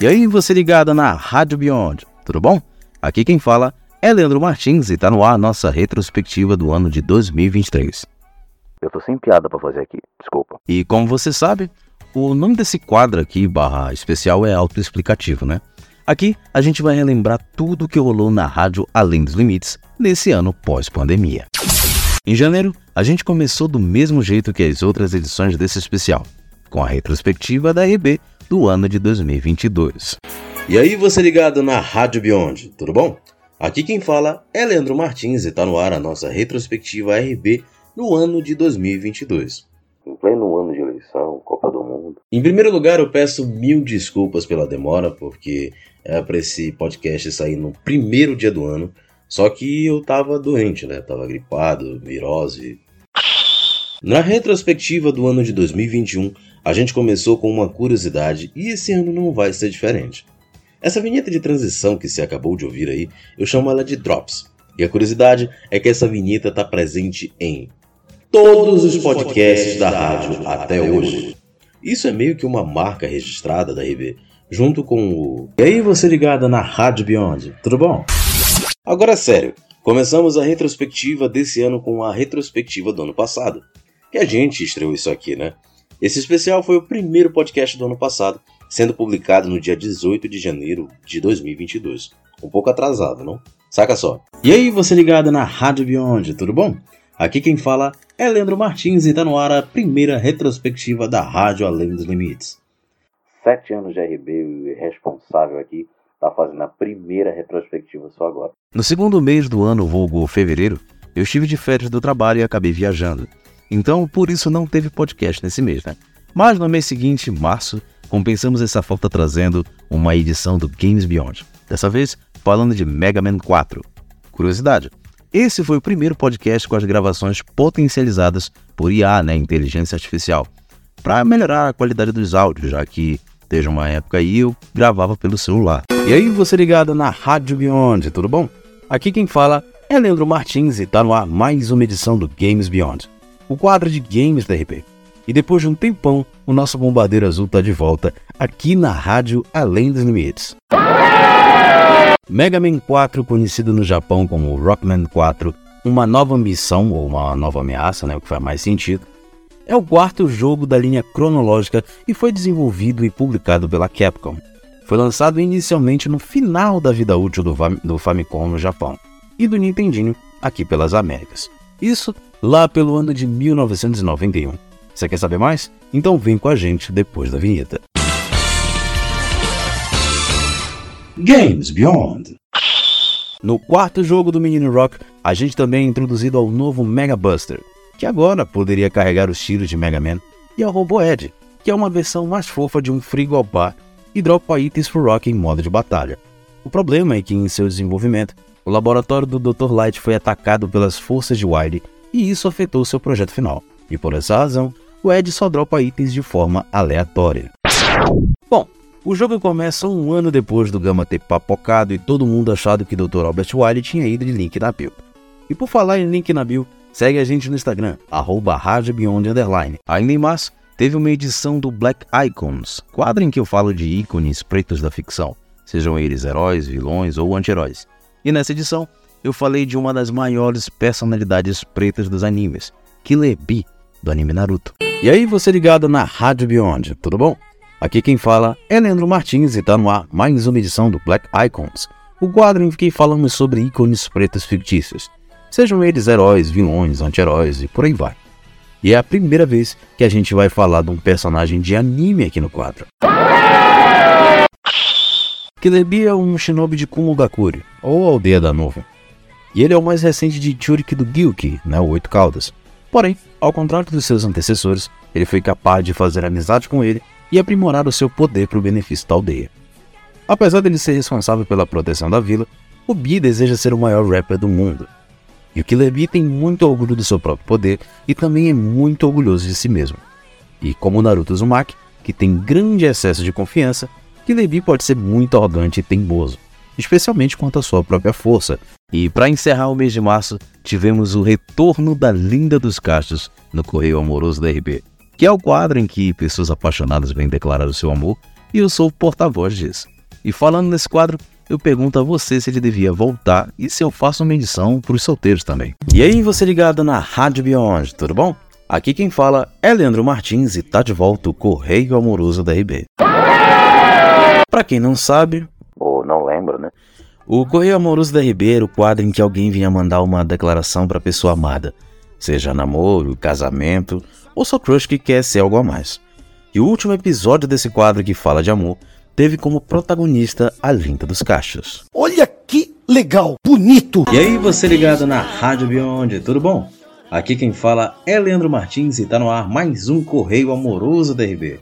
E aí, você ligada na Rádio Beyond, tudo bom? Aqui quem fala é Leandro Martins e tá no ar a nossa retrospectiva do ano de 2023. Eu tô sem piada pra fazer aqui, desculpa. E como você sabe, o nome desse quadro aqui, barra especial, é autoexplicativo, né? Aqui a gente vai relembrar tudo o que rolou na rádio Além dos Limites nesse ano pós-pandemia. Em janeiro, a gente começou do mesmo jeito que as outras edições desse especial, com a retrospectiva da RB do ano de 2022. E aí, você ligado na Rádio Beyond, tudo bom? Aqui quem fala é Leandro Martins e está no ar a nossa retrospectiva RB no ano de 2022. Em pleno ano de eleição, Copa do Mundo. Em primeiro lugar, eu peço mil desculpas pela demora, porque é para esse podcast sair no primeiro dia do ano. Só que eu tava doente, né? Tava gripado, virose. Na retrospectiva do ano de 2021, a gente começou com uma curiosidade e esse ano não vai ser diferente. Essa vinheta de transição que você acabou de ouvir aí, eu chamo ela de Drops. E a curiosidade é que essa vinheta está presente em todos os podcasts da rádio até hoje. Isso é meio que uma marca registrada da RB, junto com o. E aí, você ligada na Rádio Beyond, tudo bom? Agora sério, começamos a retrospectiva desse ano com a retrospectiva do ano passado. Que a gente estreou isso aqui, né? Esse especial foi o primeiro podcast do ano passado, sendo publicado no dia 18 de janeiro de 2022. Um pouco atrasado, não? Saca só. E aí, você ligado na Rádio Beyond, tudo bom? Aqui quem fala é Leandro Martins e tá no ar a primeira retrospectiva da Rádio Além dos Limites. Sete anos de RB e responsável aqui tá fazendo a primeira retrospectiva só agora. No segundo mês do ano, vulgo fevereiro, eu estive de férias do trabalho e acabei viajando. Então, por isso não teve podcast nesse mês, né? Mas no mês seguinte, março, compensamos essa falta trazendo uma edição do Games Beyond. Dessa vez, falando de Mega Man 4. Curiosidade, esse foi o primeiro podcast com as gravações potencializadas por IA, né, inteligência artificial, para melhorar a qualidade dos áudios, já que desde uma época aí eu gravava pelo celular. E aí, você ligado na Rádio Beyond, tudo bom? Aqui quem fala é Leandro Martins e tá no ar mais uma edição do Games Beyond o quadro de games da RP. E depois de um tempão, o nosso bombardeiro azul está de volta aqui na rádio Além dos Limites. Mega Man 4, conhecido no Japão como Rockman 4, uma nova missão ou uma nova ameaça, né, o que faz mais sentido, é o quarto jogo da linha cronológica e foi desenvolvido e publicado pela Capcom. Foi lançado inicialmente no final da vida útil do, do Famicom no Japão e do Nintendinho aqui pelas Américas. Isso lá pelo ano de 1991. Você quer saber mais? Então vem com a gente depois da vinheta. Games Beyond. No quarto jogo do Menino Rock, a gente também é introduzido ao novo Mega Buster, que agora poderia carregar os tiros de Mega Man, e ao Robo Ed, que é uma versão mais fofa de um frigobar e dropa itens pro Rock em modo de batalha. O problema é que em seu desenvolvimento, o laboratório do Dr. Light foi atacado pelas forças de Wily e isso afetou seu projeto final. E por essa razão, o Ed só dropa itens de forma aleatória. Bom, o jogo começa um ano depois do Gama ter papocado e todo mundo achado que Dr. Albert Wily tinha ido de Link na Bill. E por falar em Link na Bill, segue a gente no Instagram, arroba Ainda em março, teve uma edição do Black Icons, quadro em que eu falo de ícones pretos da ficção, sejam eles heróis, vilões ou anti-heróis. E nessa edição, eu falei de uma das maiores personalidades pretas dos animes, Killer Bee, do anime Naruto. E aí, você ligado na Rádio Beyond, tudo bom? Aqui quem fala é Leandro Martins e tá no ar mais uma edição do Black Icons, o quadro em que falamos sobre ícones pretos fictícios, sejam eles heróis, vilões, anti-heróis e por aí vai. E é a primeira vez que a gente vai falar de um personagem de anime aqui no quadro. Killer Bee é um shinobi de Kumogakure, ou Aldeia da Nuvem e ele é o mais recente de Churik do Gyuki, né, o Oito Caudas. Porém, ao contrário dos seus antecessores, ele foi capaz de fazer amizade com ele e aprimorar o seu poder para o benefício da aldeia. Apesar dele ser responsável pela proteção da vila, o Bi deseja ser o maior rapper do mundo. E o Killer tem muito orgulho do seu próprio poder e também é muito orgulhoso de si mesmo. E como Naruto Uzumaki, que tem grande excesso de confiança, Killer Bee pode ser muito arrogante e teimoso especialmente quanto à sua própria força. E para encerrar o mês de março, tivemos o retorno da Linda dos Castros no Correio Amoroso da RB, que é o quadro em que pessoas apaixonadas vêm declarar o seu amor e eu sou o porta-voz disso. E falando nesse quadro, eu pergunto a você se ele devia voltar e se eu faço uma edição para os solteiros também. E aí, você ligado na Rádio Beyond, tudo bom? Aqui quem fala é Leandro Martins e tá de volta o Correio Amoroso da RB. Para quem não sabe, ou não lembra, né? O Correio Amoroso da RB era o quadro em que alguém vinha mandar uma declaração para a pessoa amada, seja namoro, casamento ou só crush que quer ser algo a mais. E o último episódio desse quadro que fala de amor teve como protagonista a Linda dos Cachos. Olha que legal, bonito! E aí, você ligado na Rádio Beyond, tudo bom? Aqui quem fala é Leandro Martins e tá no ar mais um Correio Amoroso da RB.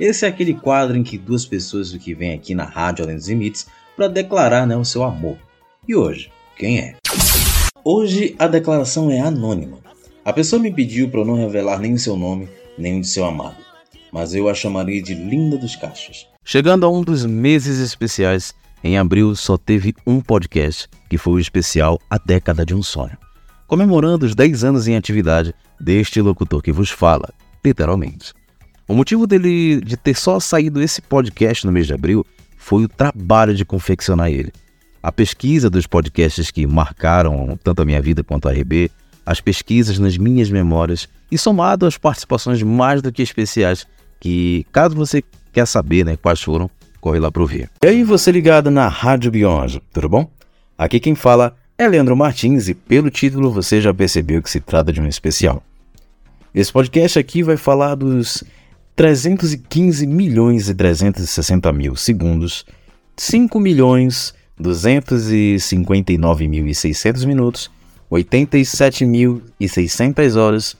Esse é aquele quadro em que duas pessoas que vêm aqui na Rádio Além dos Limites para declarar né, o seu amor. E hoje, quem é? Hoje a declaração é anônima. A pessoa me pediu para não revelar nem o seu nome, nem o de seu amado, mas eu a chamarei de Linda dos Cachos. Chegando a um dos meses especiais, em abril só teve um podcast, que foi o especial A Década de um Sonho, comemorando os 10 anos em atividade deste locutor que vos fala, literalmente. O motivo dele de ter só saído esse podcast no mês de abril foi o trabalho de confeccionar ele. A pesquisa dos podcasts que marcaram tanto a minha vida quanto a RB, as pesquisas nas minhas memórias e somado às participações mais do que especiais que, caso você quer saber né, quais foram, corre lá para ouvir. E aí, você ligado na Rádio Beyond, tudo bom? Aqui quem fala é Leandro Martins e pelo título você já percebeu que se trata de um especial. Esse podcast aqui vai falar dos 315 milhões e 360 mil segundos, 5 milhões 259 mil e 600 minutos, 87.600 horas,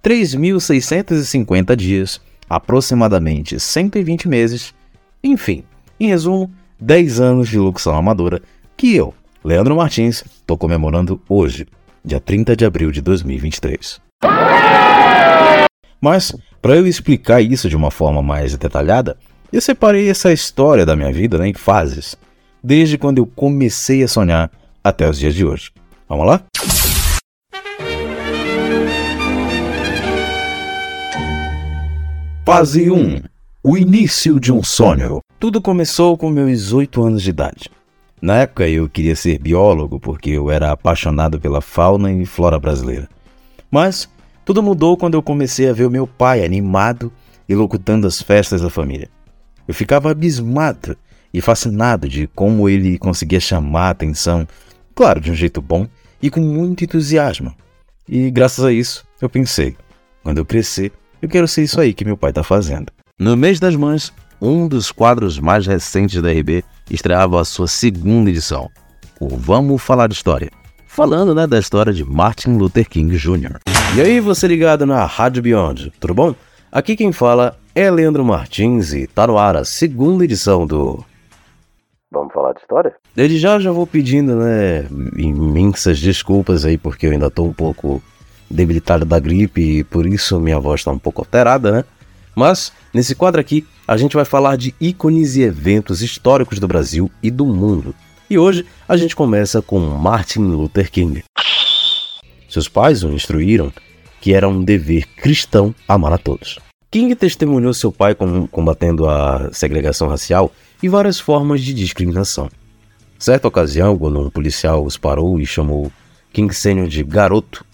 3.650 dias, aproximadamente 120 meses, enfim, em resumo, 10 anos de locução amadora que eu, Leandro Martins, estou comemorando hoje, dia 30 de abril de 2023. Mas, para eu explicar isso de uma forma mais detalhada, eu separei essa história da minha vida né, em fases, desde quando eu comecei a sonhar até os dias de hoje. Vamos lá? Fase 1 O início de um sonho. Tudo começou com meus 8 anos de idade. Na época eu queria ser biólogo porque eu era apaixonado pela fauna e flora brasileira. Mas tudo mudou quando eu comecei a ver o meu pai animado e locutando as festas da família. Eu ficava abismado e fascinado de como ele conseguia chamar a atenção, claro, de um jeito bom e com muito entusiasmo. E graças a isso, eu pensei, quando eu crescer, eu quero ser isso aí que meu pai está fazendo. No mês das mães, um dos quadros mais recentes da RB estreava a sua segunda edição, o Vamos Falar de História, falando né, da história de Martin Luther King Jr. E aí, você ligado na Rádio Beyond, tudo bom? Aqui quem fala é Leandro Martins e tá no ar a segunda edição do. Vamos falar de história? Desde já já vou pedindo, né, imensas desculpas aí, porque eu ainda tô um pouco debilitado da gripe e por isso minha voz está um pouco alterada, né? Mas nesse quadro aqui a gente vai falar de ícones e eventos históricos do Brasil e do mundo. E hoje a gente começa com Martin Luther King. Seus pais o instruíram que era um dever cristão amar a todos. King testemunhou seu pai combatendo a segregação racial e várias formas de discriminação. Certa ocasião, quando um policial os parou e chamou King Sênior de garoto,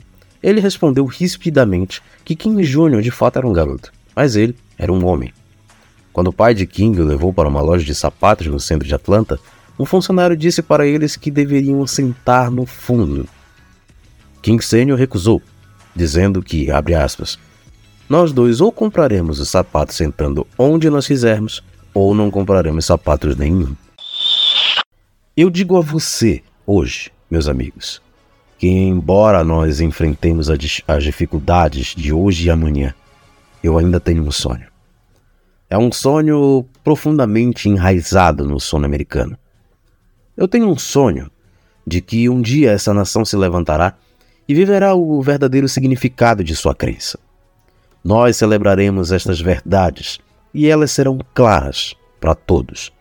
ele respondeu rispidamente que King Jr. de fato era um garoto, mas ele era um homem. Quando o pai de King o levou para uma loja de sapatos no centro de Atlanta, um funcionário disse para eles que deveriam sentar no fundo. King Sr. recusou, dizendo que, abre aspas, nós dois ou compraremos os sapatos sentando onde nós quisermos, ou não compraremos sapatos nenhum. Eu digo a você, hoje, meus amigos, que, embora nós enfrentemos as dificuldades de hoje e amanhã, eu ainda tenho um sonho. É um sonho profundamente enraizado no sono americano. Eu tenho um sonho de que um dia essa nação se levantará e viverá o verdadeiro significado de sua crença. Nós celebraremos estas verdades e elas serão claras para todos: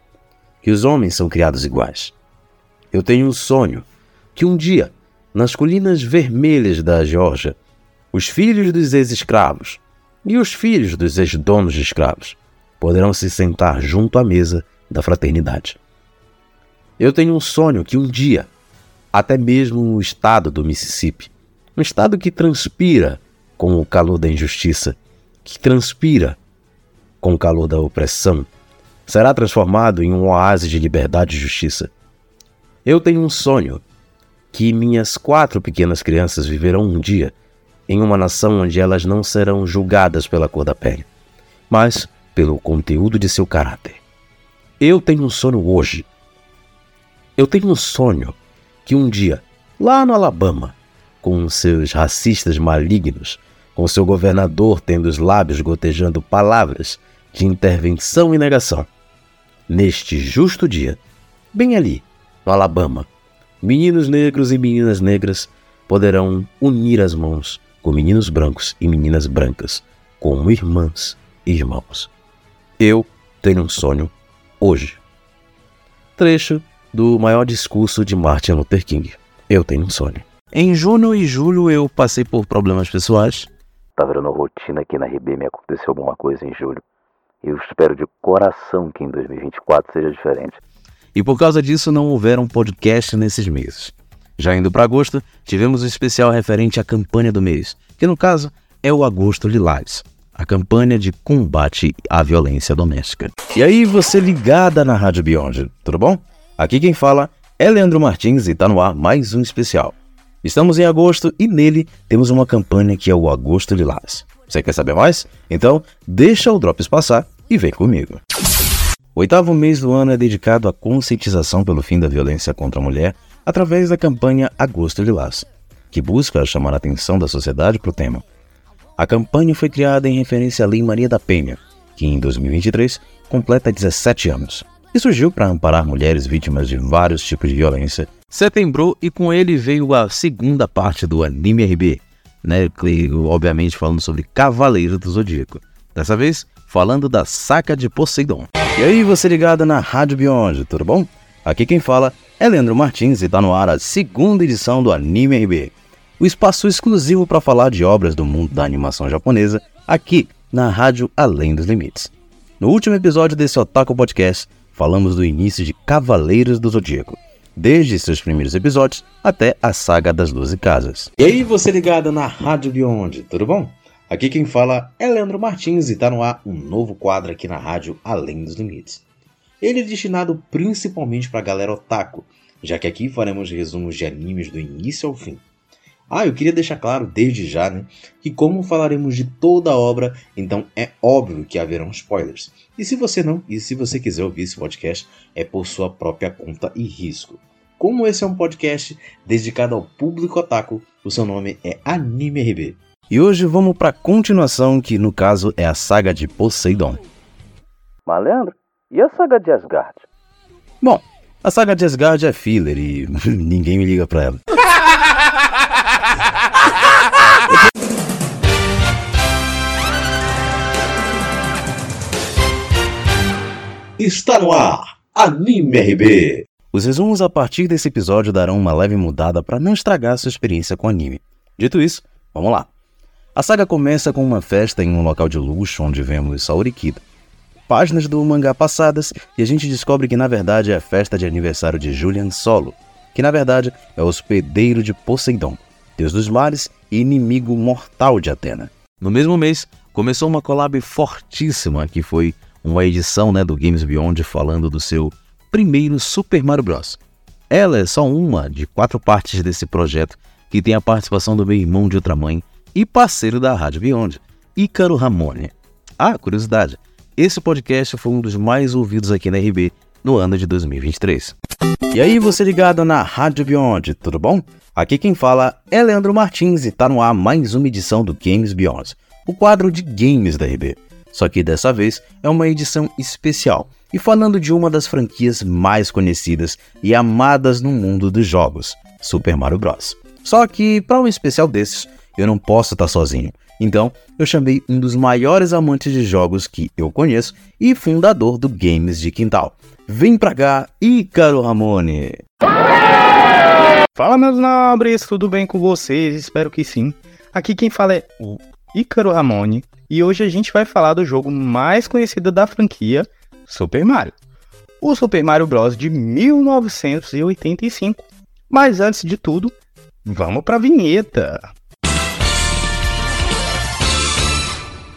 que os homens são criados iguais. Eu tenho um sonho que um dia nas colinas vermelhas da Geórgia, os filhos dos ex-escravos e os filhos dos ex-donos de escravos poderão se sentar junto à mesa da fraternidade. Eu tenho um sonho que um dia, até mesmo no estado do Mississippi, um estado que transpira com o calor da injustiça, que transpira com o calor da opressão, será transformado em um oásis de liberdade e justiça. Eu tenho um sonho que minhas quatro pequenas crianças viverão um dia em uma nação onde elas não serão julgadas pela cor da pele, mas pelo conteúdo de seu caráter. Eu tenho um sonho hoje. Eu tenho um sonho que um dia, lá no Alabama, com seus racistas malignos, com seu governador tendo os lábios gotejando palavras de intervenção e negação, neste justo dia, bem ali, no Alabama, meninos negros e meninas negras poderão unir as mãos com meninos brancos e meninas brancas, como irmãs e irmãos. Eu tenho um sonho hoje. Trecho do maior discurso de Martin Luther King. Eu tenho um sonho. Em junho e julho eu passei por problemas pessoais. Tá virando rotina aqui na RB, me aconteceu alguma coisa em julho. Eu espero de coração que em 2024 seja diferente. E por causa disso não houveram podcast nesses meses. Já indo para agosto, tivemos um especial referente à campanha do mês, que no caso é o Agosto Lilás, a campanha de combate à violência doméstica. E aí, você ligada na Rádio Beyond, tudo bom? Aqui quem fala é Leandro Martins e tá no ar mais um especial. Estamos em agosto e nele temos uma campanha que é o Agosto Lilás. Você quer saber mais? Então, deixa o Drops passar e vem comigo. O oitavo mês do ano é dedicado à conscientização pelo fim da violência contra a mulher através da campanha Agosto Lilás, que busca chamar a atenção da sociedade para o tema. A campanha foi criada em referência à Lei Maria da Penha, que em 2023 completa 17 anos, e surgiu para amparar mulheres vítimas de vários tipos de violência. Setembro e com ele veio a segunda parte do Anime RB, né, obviamente falando sobre Cavaleiro do Zodíaco. Dessa vez, falando da saca de Poseidon. E aí, você ligado na Rádio Beyond, tudo bom? Aqui quem fala é Leandro Martins e está no ar a segunda edição do Anime RB, o espaço exclusivo para falar de obras do mundo da animação japonesa, aqui na Rádio Além dos Limites. No último episódio desse Otaku Podcast, falamos do início de Cavaleiros do Zodíaco, desde seus primeiros episódios até a saga das Doze Casas. E aí, você ligado na Rádio Beyond, tudo bom? Aqui quem fala é Leandro Martins e está no ar um novo quadro aqui na rádio Além dos Limites. Ele é destinado principalmente para a galera otaku, já que aqui faremos resumos de animes do início ao fim. Ah, eu queria deixar claro desde já, né, que como falaremos de toda a obra, então é óbvio que haverão spoilers. E se você não, e se você quiser ouvir esse podcast, é por sua própria conta e risco. Como esse é um podcast dedicado ao público otaku, o seu nome é Anime RB. E hoje vamos para a continuação, que no caso é a saga de Poseidon. Malandro, e a saga de Asgard? Bom, a saga de Asgard é filler e ninguém me liga pra ela. Está no ar, Anime RB. Os resumos a partir desse episódio darão uma leve mudada para não estragar sua experiência com anime. Dito isso, vamos lá. A saga começa com uma festa em um local de luxo onde vemos Saurikida. Páginas do mangá passadas e a gente descobre que na verdade é a festa de aniversário de Julian Solo, que na verdade é o hospedeiro de Poseidon, deus dos mares e inimigo mortal de Atena. No mesmo mês, começou uma collab fortíssima que foi uma edição né, do Games Beyond falando do seu primeiro Super Mario Bros. Ela é só uma de quatro partes desse projeto que tem a participação do meu irmão de outra mãe, e parceiro da Rádio Beyond, Ícaro Ramone. Ah, curiosidade, esse podcast foi um dos mais ouvidos aqui na RB no ano de 2023. E aí, você ligado na Rádio Beyond, tudo bom? Aqui quem fala é Leandro Martins e tá no ar mais uma edição do Games Beyond, o quadro de games da RB. Só que dessa vez é uma edição especial e falando de uma das franquias mais conhecidas e amadas no mundo dos jogos, Super Mario Bros. Só que para um especial desses, eu não posso estar sozinho. Então, eu chamei um dos maiores amantes de jogos que eu conheço e fundador do Games de Quintal. Vem pra cá, Ícaro Ramone! Fala, meus nobres, tudo bem com vocês? Espero que sim. Aqui quem fala é o Ícaro Ramone e hoje a gente vai falar do jogo mais conhecido da franquia, Super Mario. O Super Mario Bros. de 1985. Mas antes de tudo, vamos para a vinheta.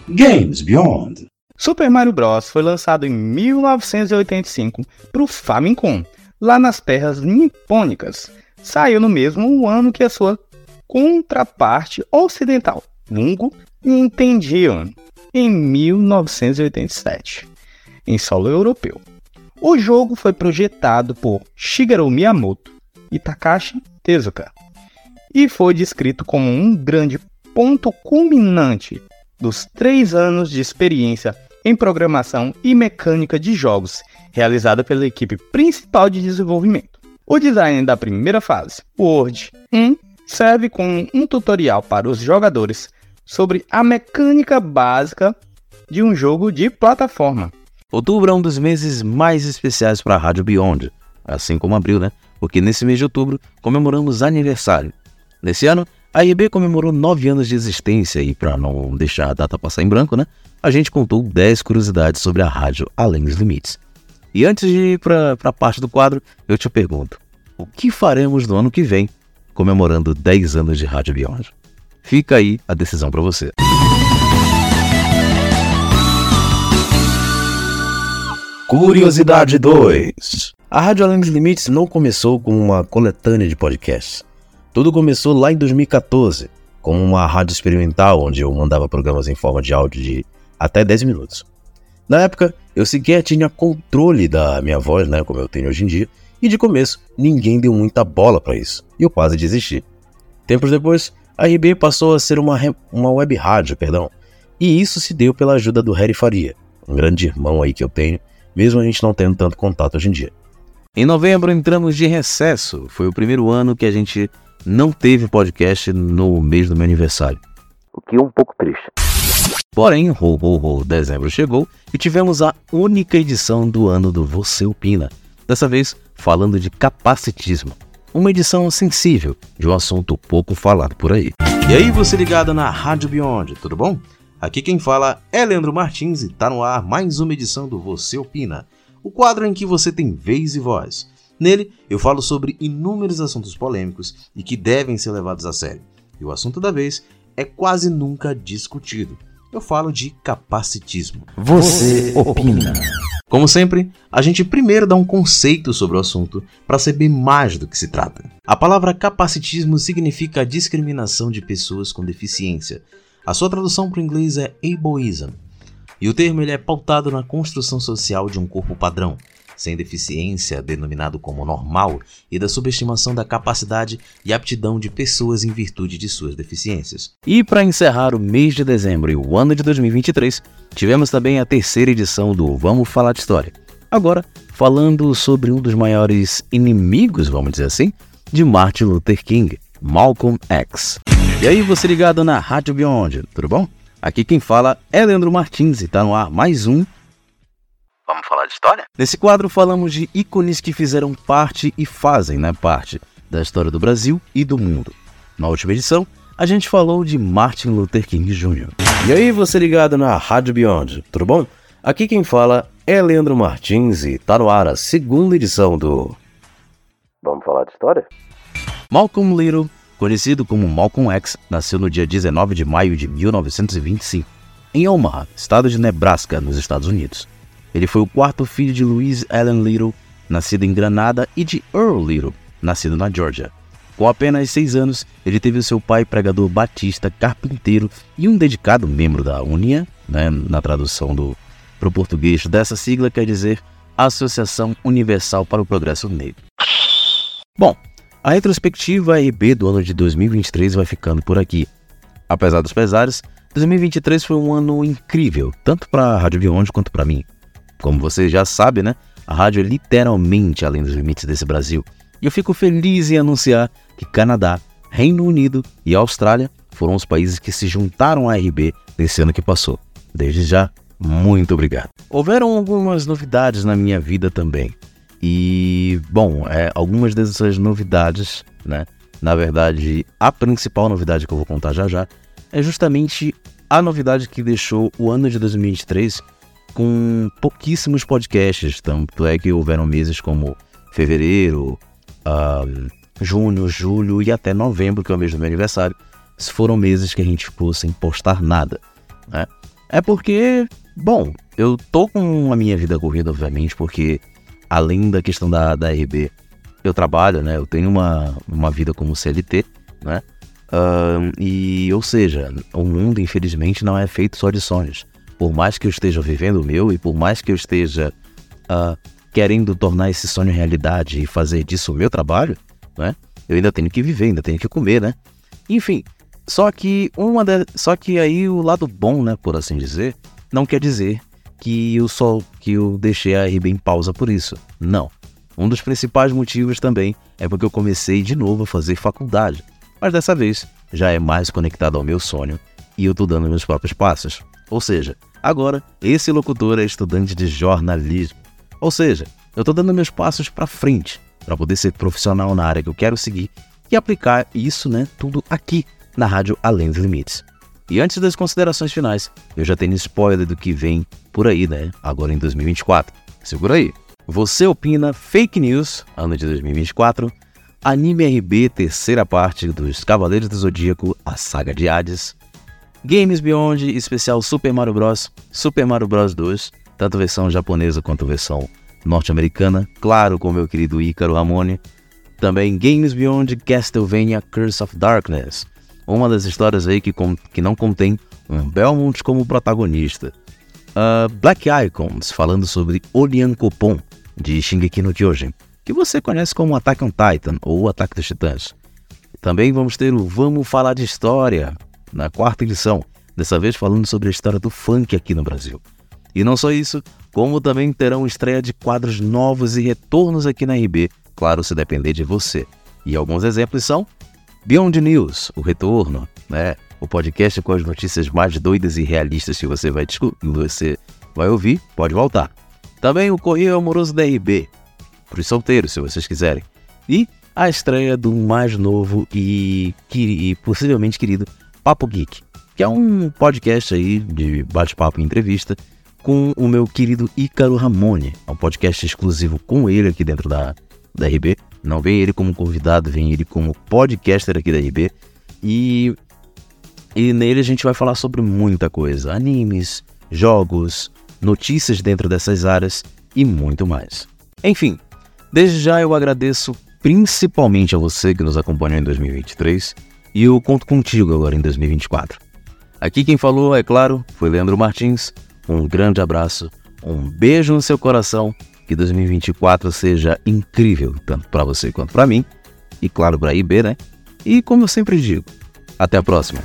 Games Beyond. Super Mario Bros. foi lançado em 1985 para o Famicom, lá nas terras nipônicas. Saiu no mesmo ano que a sua contraparte ocidental, Mungo Nintendo, em 1987, em solo europeu. O jogo foi projetado por Shigeru Miyamoto e Takashi Tezuka e foi descrito como um grande ponto culminante dos três anos de experiência em programação e mecânica de jogos, realizada pela equipe principal de desenvolvimento. O design da primeira fase, World 1, serve como um tutorial para os jogadores sobre a mecânica básica de um jogo de plataforma. Outubro é um dos meses mais especiais para a Rádio Beyond, assim como abril, né? Porque nesse mês de outubro comemoramos aniversário. Nesse ano, a IB comemorou nove anos de existência e, para não deixar a data passar em branco, né? A gente contou 10 curiosidades sobre a rádio Além dos Limites. E antes de ir para a parte do quadro, eu te pergunto: o que faremos no ano que vem, comemorando 10 anos de Rádio Beyond? Fica aí a decisão para você. Curiosidade 2 A Rádio Além dos Limites não começou com uma coletânea de podcasts. Tudo começou lá em 2014, como uma rádio experimental onde eu mandava programas em forma de áudio de até 10 minutos. Na época, eu sequer tinha controle da minha voz, né, como eu tenho hoje em dia, e de começo ninguém deu muita bola para isso, e eu quase desisti. Tempos depois, a RB passou a ser uma, uma web rádio, perdão, e isso se deu pela ajuda do Harry Faria, um grande irmão aí que eu tenho, mesmo a gente não tendo tanto contato hoje em dia. Em novembro entramos de recesso, foi o primeiro ano que a gente não teve podcast no mês do meu aniversário. O que é um pouco triste. Porém, ho, ho, ho, dezembro chegou e tivemos a única edição do ano do Você Opina. Dessa vez, falando de capacitismo uma edição sensível de um assunto pouco falado por aí. E aí, você ligado na Rádio Beyond, tudo bom? Aqui quem fala é Leandro Martins e tá no ar mais uma edição do Você Opina, o quadro em que você tem vez e voz. Nele, eu falo sobre inúmeros assuntos polêmicos e que devem ser levados a sério. E o assunto da vez é quase nunca discutido. Eu falo de capacitismo. Você opina. Como sempre, a gente primeiro dá um conceito sobre o assunto para saber mais do que se trata. A palavra capacitismo significa a discriminação de pessoas com deficiência. A sua tradução para o inglês é ableism. E o termo ele é pautado na construção social de um corpo padrão, sem deficiência, denominado como normal, e da subestimação da capacidade e aptidão de pessoas em virtude de suas deficiências. E para encerrar o mês de dezembro e o ano de 2023, tivemos também a terceira edição do Vamos Falar de História. Agora, falando sobre um dos maiores inimigos, vamos dizer assim, de Martin Luther King, Malcolm X. E aí, você ligado na Rádio Beyond, tudo bom? Aqui quem fala é Leandro Martins e tá no ar mais um Vamos falar de história? Nesse quadro falamos de ícones que fizeram parte e fazem né, parte da história do Brasil e do mundo. Na última edição, a gente falou de Martin Luther King Jr. E aí, você ligado na Rádio Beyond, tudo bom? Aqui quem fala é Leandro Martins e tá no ar a segunda edição do. Vamos falar de história? Malcolm Little, conhecido como Malcolm X, nasceu no dia 19 de maio de 1925, em Omaha, estado de Nebraska, nos Estados Unidos. Ele foi o quarto filho de Louise Allen Little, nascido em Granada, e de Earl Little, nascido na Georgia. Com apenas seis anos, ele teve seu pai pregador batista, carpinteiro e um dedicado membro da UNIA, né, na tradução para o português dessa sigla quer dizer Associação Universal para o Progresso Negro. Bom, a retrospectiva EB do ano de 2023 vai ficando por aqui. Apesar dos pesares, 2023 foi um ano incrível, tanto para a Rádio Beyond quanto para mim. Como você já sabe, né? A rádio é literalmente além dos limites desse Brasil. E eu fico feliz em anunciar que Canadá, Reino Unido e Austrália foram os países que se juntaram à RB nesse ano que passou. Desde já, muito obrigado. Houveram algumas novidades na minha vida também. E, bom, é, algumas dessas novidades, né? Na verdade, a principal novidade que eu vou contar já já é justamente a novidade que deixou o ano de 2023 com pouquíssimos podcasts, tanto é que houveram meses como fevereiro, uh, junho, julho e até novembro, que é o mês do meu aniversário, foram meses que a gente ficou sem postar nada. Né? É porque, bom, eu tô com a minha vida corrida, obviamente, porque além da questão da, da RB, eu trabalho, né? Eu tenho uma, uma vida como CLT, né? Uh, e, ou seja, o mundo, infelizmente, não é feito só de sonhos. Por mais que eu esteja vivendo o meu e por mais que eu esteja uh, querendo tornar esse sonho realidade e fazer disso o meu trabalho, né? Eu ainda tenho que viver, ainda tenho que comer, né? Enfim, só que uma de... só que aí o lado bom, né, por assim dizer, não quer dizer que eu só que eu deixei a RB em pausa por isso. Não. Um dos principais motivos também é porque eu comecei de novo a fazer faculdade, mas dessa vez já é mais conectado ao meu sonho e eu tô dando meus próprios passos. Ou seja, agora esse locutor é estudante de jornalismo. Ou seja, eu tô dando meus passos para frente para poder ser profissional na área que eu quero seguir e aplicar isso, né, tudo aqui na rádio Além dos Limites. E antes das considerações finais, eu já tenho spoiler do que vem por aí, né? Agora em 2024. Segura aí. Você opina fake news, ano de 2024, Anime RB, terceira parte dos Cavaleiros do Zodíaco, a saga de Hades, Games Beyond, especial Super Mario Bros, Super Mario Bros. 2, tanto versão japonesa quanto versão norte-americana, claro, com meu querido Ícaro Ramone, também Games Beyond Castlevania Curse of Darkness, uma das histórias aí que, com, que não contém um Belmont como protagonista. Uh, Black Icons, falando sobre Kopon de Shingeki no Kyojin, que você conhece como Attack on Titan ou Ataque dos Titãs. Também vamos ter o Vamos Falar de História, na quarta edição, dessa vez falando sobre a história do funk aqui no Brasil. E não só isso, como também terão estreia de quadros novos e retornos aqui na RB, claro, se depender de você. E alguns exemplos são Beyond News, o retorno, né? O podcast com as notícias mais doidas e realistas que você vai, você vai ouvir, pode voltar. Também o Correio Amoroso da RB, para os solteiros, se vocês quiserem. E a estreia do mais novo e, e possivelmente querido Papo Geek, que é um podcast aí de bate-papo e entrevista com o meu querido Ícaro Ramone. É um podcast exclusivo com ele aqui dentro da, da RB. Não vem ele como convidado, vem ele como podcaster aqui da RB. E, e nele a gente vai falar sobre muita coisa: animes, jogos, notícias dentro dessas áreas e muito mais. Enfim, desde já eu agradeço principalmente a você que nos acompanhou em 2023 e eu conto contigo agora em 2024. Aqui quem falou, é claro, foi Leandro Martins. Um grande abraço, um beijo no seu coração que 2024 seja incrível, tanto para você quanto para mim, e claro, para a IB, né? E como eu sempre digo, até a próxima.